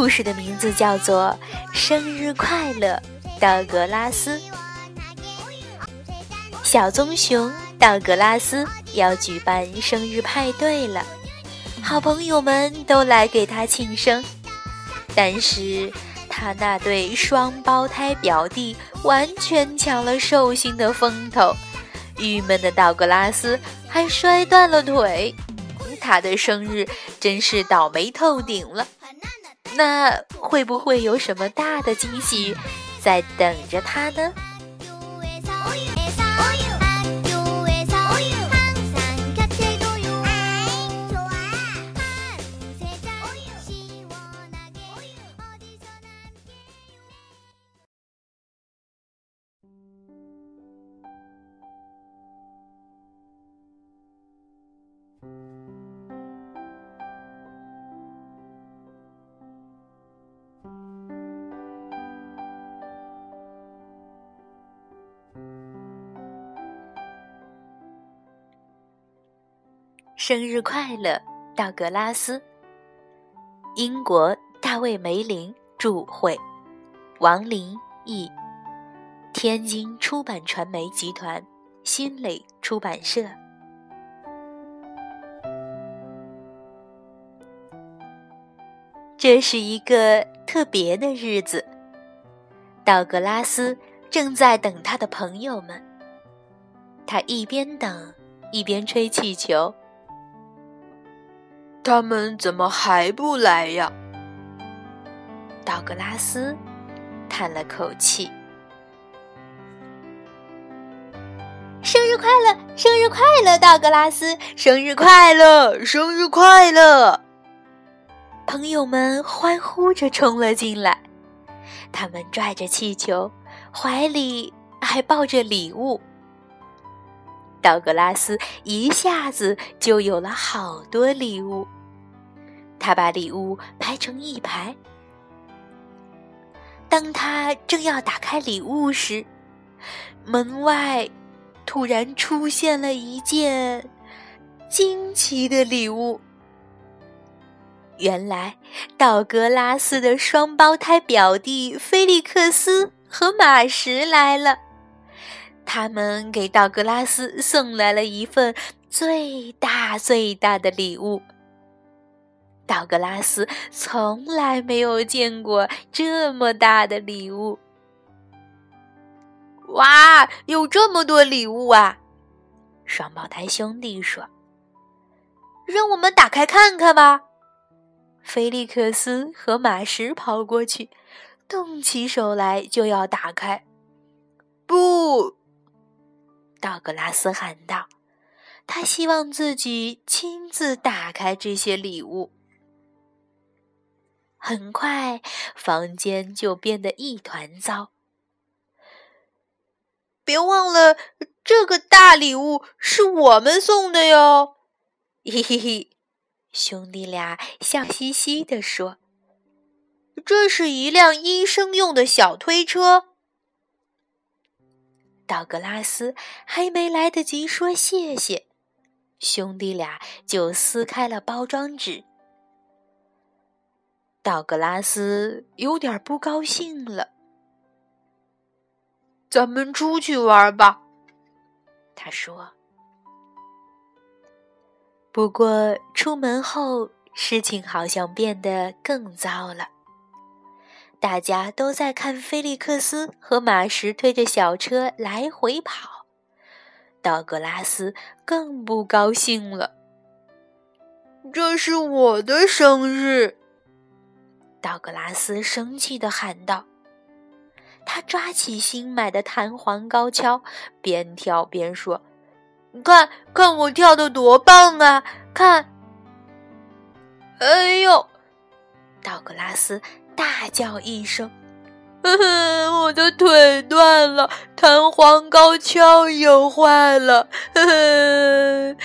故事的名字叫做《生日快乐，道格拉斯》。小棕熊道格拉斯要举办生日派对了。好朋友们都来给他庆生，但是他那对双胞胎表弟完全抢了寿星的风头，郁闷的道格拉斯还摔断了腿，他的生日真是倒霉透顶了。那会不会有什么大的惊喜在等着他呢？生日快乐，道格拉斯！英国大卫·梅林著绘，王林译，天津出版传媒集团新蕾出版社。这是一个特别的日子，道格拉斯正在等他的朋友们。他一边等，一边吹气球。他们怎么还不来呀？道格拉斯叹了口气。生日快乐，生日快乐，道格拉斯！生日快乐，生日快乐！朋友们欢呼着冲了进来，他们拽着气球，怀里还抱着礼物。道格拉斯一下子就有了好多礼物，他把礼物排成一排。当他正要打开礼物时，门外突然出现了一件惊奇的礼物。原来，道格拉斯的双胞胎表弟菲利克斯和马什来了。他们给道格拉斯送来了一份最大最大的礼物。道格拉斯从来没有见过这么大的礼物。哇，有这么多礼物啊！双胞胎兄弟说：“让我们打开看看吧。”菲利克斯和马什跑过去，动起手来就要打开。不！道格拉斯喊道：“他希望自己亲自打开这些礼物。”很快，房间就变得一团糟。别忘了，这个大礼物是我们送的哟！嘿嘿嘿，兄弟俩笑嘻嘻地说：“这是一辆医生用的小推车。”道格拉斯还没来得及说谢谢，兄弟俩就撕开了包装纸。道格拉斯有点不高兴了。“咱们出去玩吧。”他说。不过出门后，事情好像变得更糟了。大家都在看菲利克斯和马什推着小车来回跑，道格拉斯更不高兴了。这是我的生日！道格拉斯生气的喊道。他抓起新买的弹簧高跷，边跳边说：“你看看我跳的多棒啊！看！”哎呦！道格拉斯大叫一声：“我的腿断了，弹簧高跷也坏了。哼，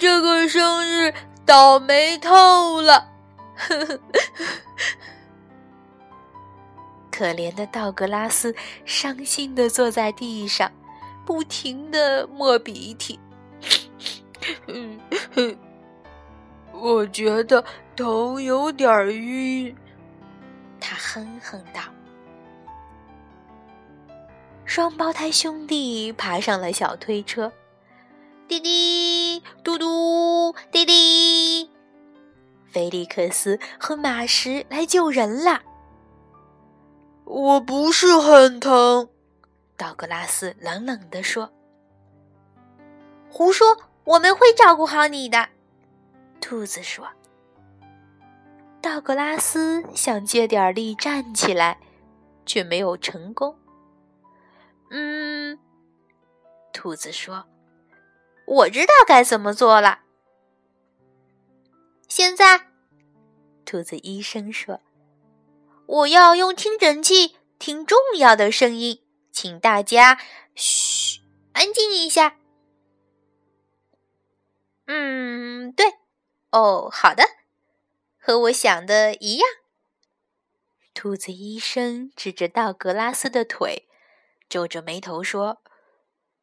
这个生日倒霉透了。” 可怜的道格拉斯伤心的坐在地上，不停的抹鼻涕。我觉得头有点晕。他哼哼道。双胞胎兄弟爬上了小推车，滴滴嘟嘟，滴滴。菲利克斯和马什来救人了。我不是很疼，道格拉斯冷冷地说。“胡说，我们会照顾好你的。”兔子说。道格拉斯想借点力站起来，却没有成功。嗯，兔子说：“我知道该怎么做了。”现在，兔子医生说。我要用听诊器听重要的声音，请大家嘘，安静一下。嗯，对，哦，好的，和我想的一样。兔子医生指着道格拉斯的腿，皱着眉头说：“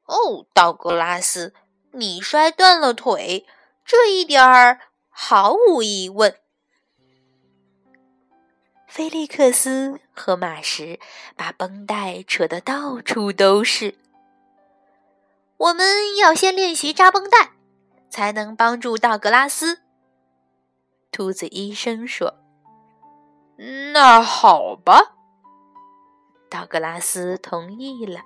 哦，道格拉斯，你摔断了腿，这一点儿毫无疑问。”菲利克斯和马什把绷带扯得到处都是。我们要先练习扎绷带，才能帮助道格拉斯。兔子医生说：“那好吧。”道格拉斯同意了。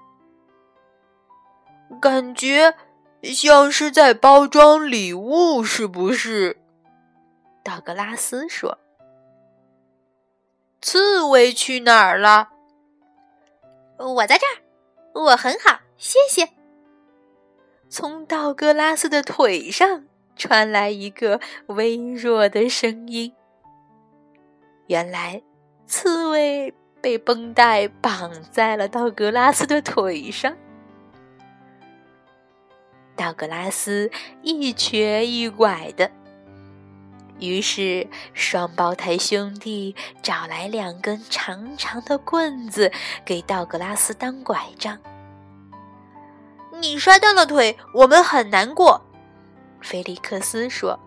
感觉像是在包装礼物，是不是？道格拉斯说。刺猬去哪儿了？我在这儿，我很好，谢谢。从道格拉斯的腿上传来一个微弱的声音。原来，刺猬被绷带绑在了道格拉斯的腿上。道格拉斯一瘸一拐的。于是，双胞胎兄弟找来两根长长的棍子，给道格拉斯当拐杖。你摔断了腿，我们很难过。”菲利克斯说。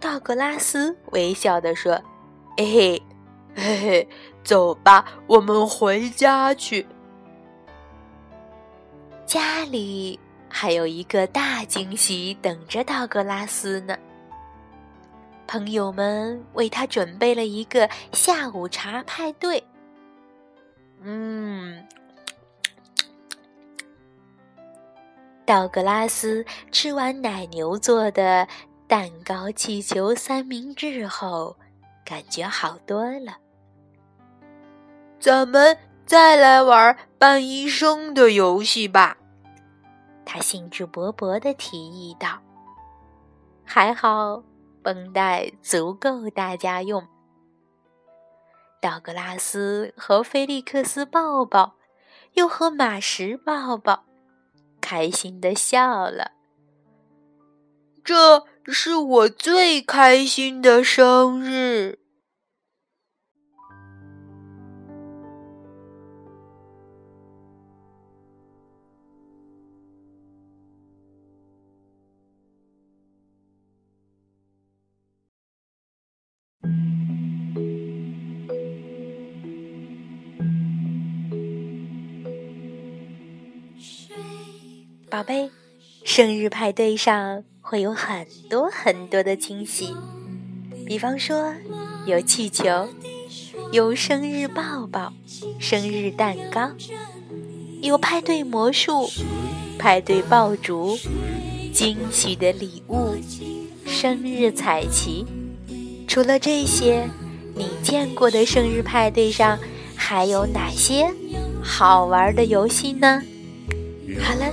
道格拉斯微笑地说：“嘿嘿，嘿嘿，走吧，我们回家去。家里还有一个大惊喜等着道格拉斯呢。”朋友们为他准备了一个下午茶派对。嗯，道格拉斯吃完奶牛做的蛋糕、气球三明治后，感觉好多了。咱们再来玩扮医生的游戏吧，他兴致勃勃地提议道。还好。绷带足够大家用。道格拉斯和菲利克斯抱抱，又和马什抱抱，开心的笑了。这是我最开心的生日。宝贝，生日派对上会有很多很多的惊喜，比方说有气球，有生日抱抱、生日蛋糕，有派对魔术、派对爆竹、惊喜的礼物、生日彩旗。除了这些，你见过的生日派对上还有哪些好玩的游戏呢？好了。